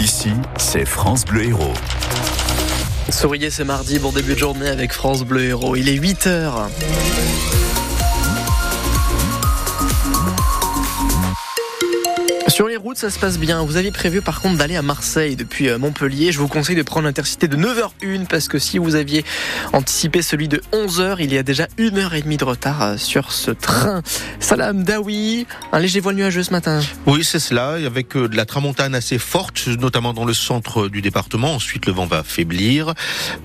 Ici, c'est France Bleu Héros. Souriez, c'est mardi, bon début de journée avec France Bleu Héros. Il est 8 Sur les routes, ça se passe bien. Vous aviez prévu par contre d'aller à Marseille depuis euh, Montpellier. Je vous conseille de prendre l'intercité de 9h01 parce que si vous aviez anticipé celui de 11h, il y a déjà une heure et demie de retard euh, sur ce train. Salam Dawi, un léger voile nuageux ce matin. Oui, c'est cela, avec euh, de la tramontane assez forte, notamment dans le centre du département. Ensuite, le vent va faiblir.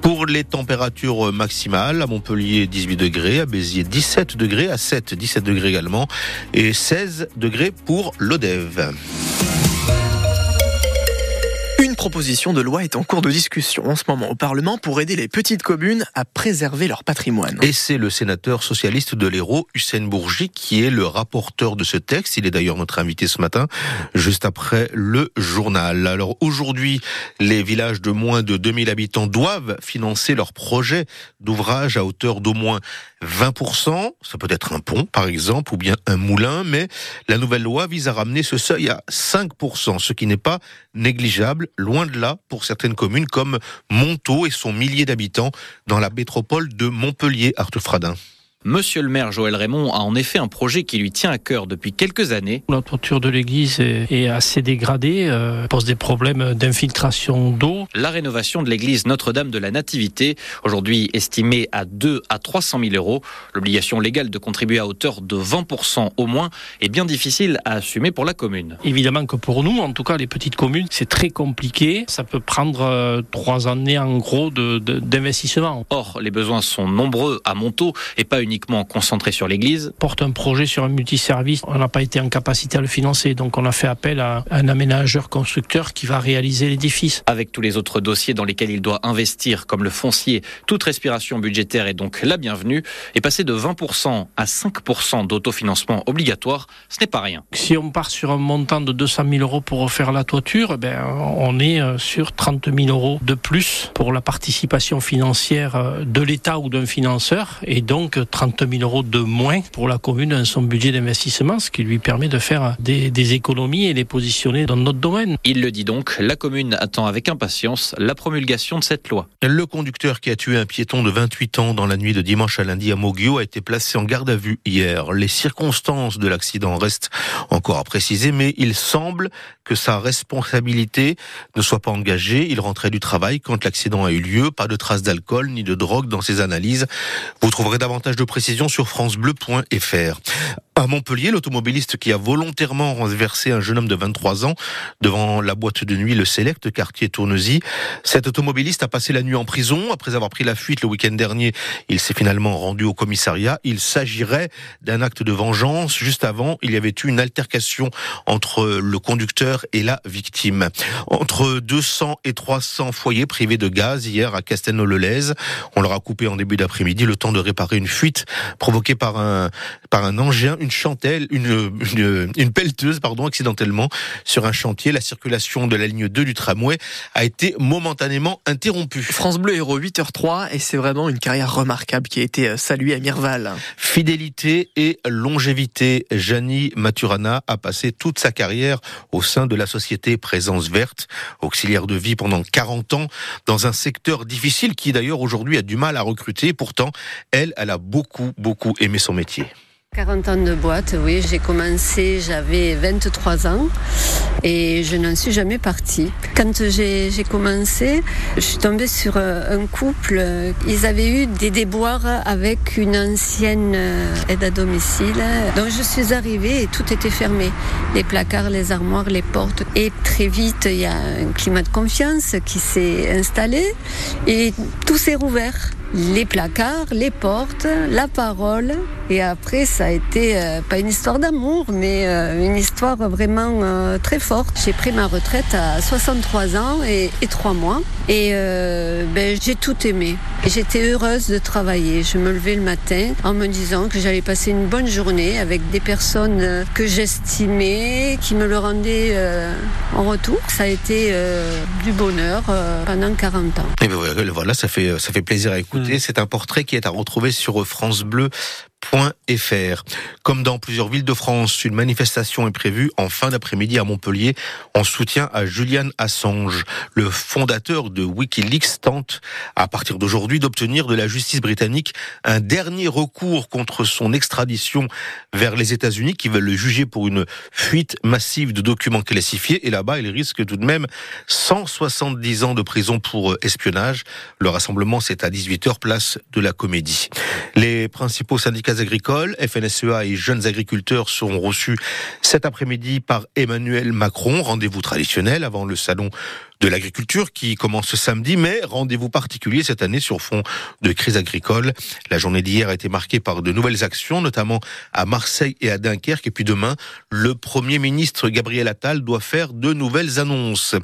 Pour les températures maximales, à Montpellier 18 degrés, à Béziers 17 degrés, à 7 17 degrés également, et 16 degrés pour l'Odève. Proposition de loi est en cours de discussion en ce moment au Parlement pour aider les petites communes à préserver leur patrimoine. Et c'est le sénateur socialiste de l'Hérault, Hussein Bourgi, qui est le rapporteur de ce texte. Il est d'ailleurs notre invité ce matin, juste après le journal. Alors aujourd'hui, les villages de moins de 2000 habitants doivent financer leur projet d'ouvrage à hauteur d'au moins 20%. Ça peut être un pont, par exemple, ou bien un moulin, mais la nouvelle loi vise à ramener ce seuil à 5%, ce qui n'est pas négligeable, loin de là, pour certaines communes comme Montaut et son millier d'habitants dans la métropole de Montpellier, Arthur Fradin. Monsieur le maire Joël Raymond a en effet un projet qui lui tient à cœur depuis quelques années. La toiture de l'église est assez dégradée, euh, pose des problèmes d'infiltration d'eau. La rénovation de l'église Notre-Dame de la Nativité, aujourd'hui estimée à 2 à 300 000 euros. L'obligation légale de contribuer à hauteur de 20% au moins est bien difficile à assumer pour la commune. Évidemment que pour nous, en tout cas les petites communes, c'est très compliqué. Ça peut prendre euh, trois années en gros d'investissement. De, Or, les besoins sont nombreux à Montaut et pas uniquement concentré sur l'église. Porte un projet sur un multiservice, on n'a pas été en capacité à le financer, donc on a fait appel à un aménageur constructeur qui va réaliser l'édifice. Avec tous les autres dossiers dans lesquels il doit investir, comme le foncier, toute respiration budgétaire est donc la bienvenue. Et passer de 20% à 5% d'autofinancement obligatoire, ce n'est pas rien. Si on part sur un montant de 200 000 euros pour refaire la toiture, ben, on est euh, sur 30 000 euros de plus pour la participation financière euh, de l'État ou d'un financeur, et donc 30 30 000 euros de moins pour la commune dans son budget d'investissement, ce qui lui permet de faire des, des, économies et les positionner dans notre domaine. Il le dit donc, la commune attend avec impatience la promulgation de cette loi. Le conducteur qui a tué un piéton de 28 ans dans la nuit de dimanche à lundi à Moguio a été placé en garde à vue hier. Les circonstances de l'accident restent encore à préciser, mais il semble que sa responsabilité ne soit pas engagée. Il rentrait du travail quand l'accident a eu lieu. Pas de traces d'alcool ni de drogue dans ses analyses. Vous trouverez davantage de précision sur francebleu.fr. À Montpellier, l'automobiliste qui a volontairement renversé un jeune homme de 23 ans devant la boîte de nuit Le Select, quartier Tournesy. Cet automobiliste a passé la nuit en prison. Après avoir pris la fuite le week-end dernier, il s'est finalement rendu au commissariat. Il s'agirait d'un acte de vengeance. Juste avant, il y avait eu une altercation entre le conducteur et la victime. Entre 200 et 300 foyers privés de gaz hier à Castelnau-le-Lez. On leur a coupé en début d'après-midi le temps de réparer une fuite provoquée par un, par un engin, une chantelle, une, une, une, pelleteuse, pardon, accidentellement sur un chantier. La circulation de la ligne 2 du tramway a été momentanément interrompue. France Bleu Héros 8h03 et c'est vraiment une carrière remarquable qui a été euh, saluée à Mirval. Fidélité et longévité. Janie Maturana a passé toute sa carrière au sein de la société Présence Verte, auxiliaire de vie pendant 40 ans dans un secteur difficile qui d'ailleurs aujourd'hui a du mal à recruter. Pourtant, elle, elle a beaucoup, beaucoup aimé son métier. 40 ans de boîte, oui. J'ai commencé, j'avais 23 ans et je n'en suis jamais partie. Quand j'ai commencé, je suis tombée sur euh, un couple. Ils avaient eu des déboires avec une ancienne euh, aide à domicile. Donc je suis arrivée et tout était fermé. Les placards, les armoires, les portes. Et très vite, il y a un climat de confiance qui s'est installé et tout s'est rouvert les placards, les portes, la parole. Et après, ça a été euh, pas une histoire d'amour, mais euh, une histoire vraiment euh, très forte. J'ai pris ma retraite à 63 ans et, et 3 mois. Et ben, j'ai tout aimé. J'étais heureuse de travailler. Je me levais le matin en me disant que j'allais passer une bonne journée avec des personnes que j'estimais, qui me le rendaient en retour. Ça a été du bonheur pendant 40 ans. Et ben voilà, ça fait, ça fait plaisir à écouter. C'est un portrait qui est à retrouver sur France Bleu Comme dans plusieurs villes de France, une manifestation est prévue en fin d'après-midi à Montpellier en soutien à Julian Assange. Le fondateur de Wikileaks tente, à partir d'aujourd'hui, d'obtenir de la justice britannique un dernier recours contre son extradition vers les États-Unis qui veulent le juger pour une fuite massive de documents classifiés. Et là-bas, il risque tout de même 170 ans de prison pour espionnage. Le rassemblement, c'est à 18h, place de la Comédie. Les principaux syndicats agricoles, FNSEA et jeunes agriculteurs seront reçus cet après-midi par Emmanuel Macron. Rendez-vous traditionnel avant le salon de l'agriculture qui commence ce samedi, mais rendez-vous particulier cette année sur fond de crise agricole. La journée d'hier a été marquée par de nouvelles actions, notamment à Marseille et à Dunkerque. Et puis demain, le Premier ministre Gabriel Attal doit faire de nouvelles annonces.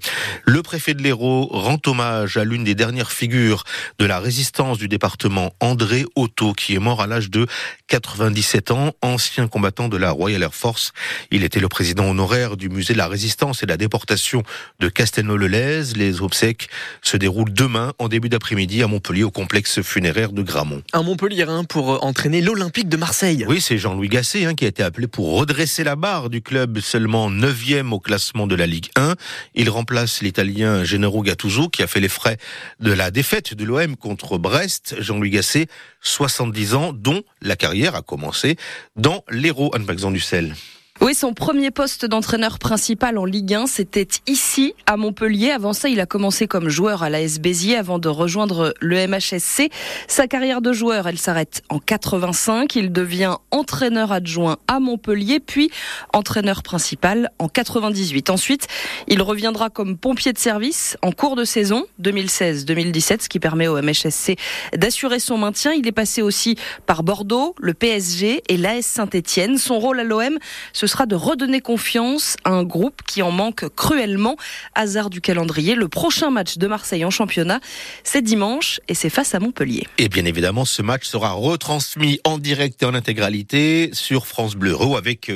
Le préfet de l'Hérault rend hommage à l'une des dernières figures de la résistance du département, André Otto, qui est mort à l'âge de 97 ans, ancien combattant de la Royal Air Force. Il était le président honoraire du musée de la résistance et de la déportation de Castelnau-le-Lez les obsèques se déroulent demain en début d'après-midi à Montpellier au complexe funéraire de Gramont. Un Montpellier hein, pour euh, entraîner l'Olympique de Marseille. Oui, c'est Jean-Louis Gasset hein, qui a été appelé pour redresser la barre du club seulement 9e au classement de la Ligue 1. Il remplace l'Italien Gennaro Gattuso qui a fait les frais de la défaite de l'OM contre Brest. Jean-Louis Gasset, 70 ans, dont la carrière a commencé dans l'Hérault, Anne-Maxon Dussel. Oui, son premier poste d'entraîneur principal en Ligue 1, c'était ici, à Montpellier. Avant ça, il a commencé comme joueur à l'AS Béziers avant de rejoindre le MHSC. Sa carrière de joueur, elle s'arrête en 85. Il devient entraîneur adjoint à Montpellier, puis entraîneur principal en 98. Ensuite, il reviendra comme pompier de service en cours de saison 2016-2017, ce qui permet au MHSC d'assurer son maintien. Il est passé aussi par Bordeaux, le PSG et l'AS Saint-Etienne. Son rôle à l'OM, ce sera de redonner confiance à un groupe qui en manque cruellement. Hasard du calendrier, le prochain match de Marseille en championnat, c'est dimanche et c'est face à Montpellier. Et bien évidemment, ce match sera retransmis en direct et en intégralité sur France Bleu avec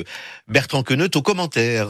Bertrand Queneut au commentaire.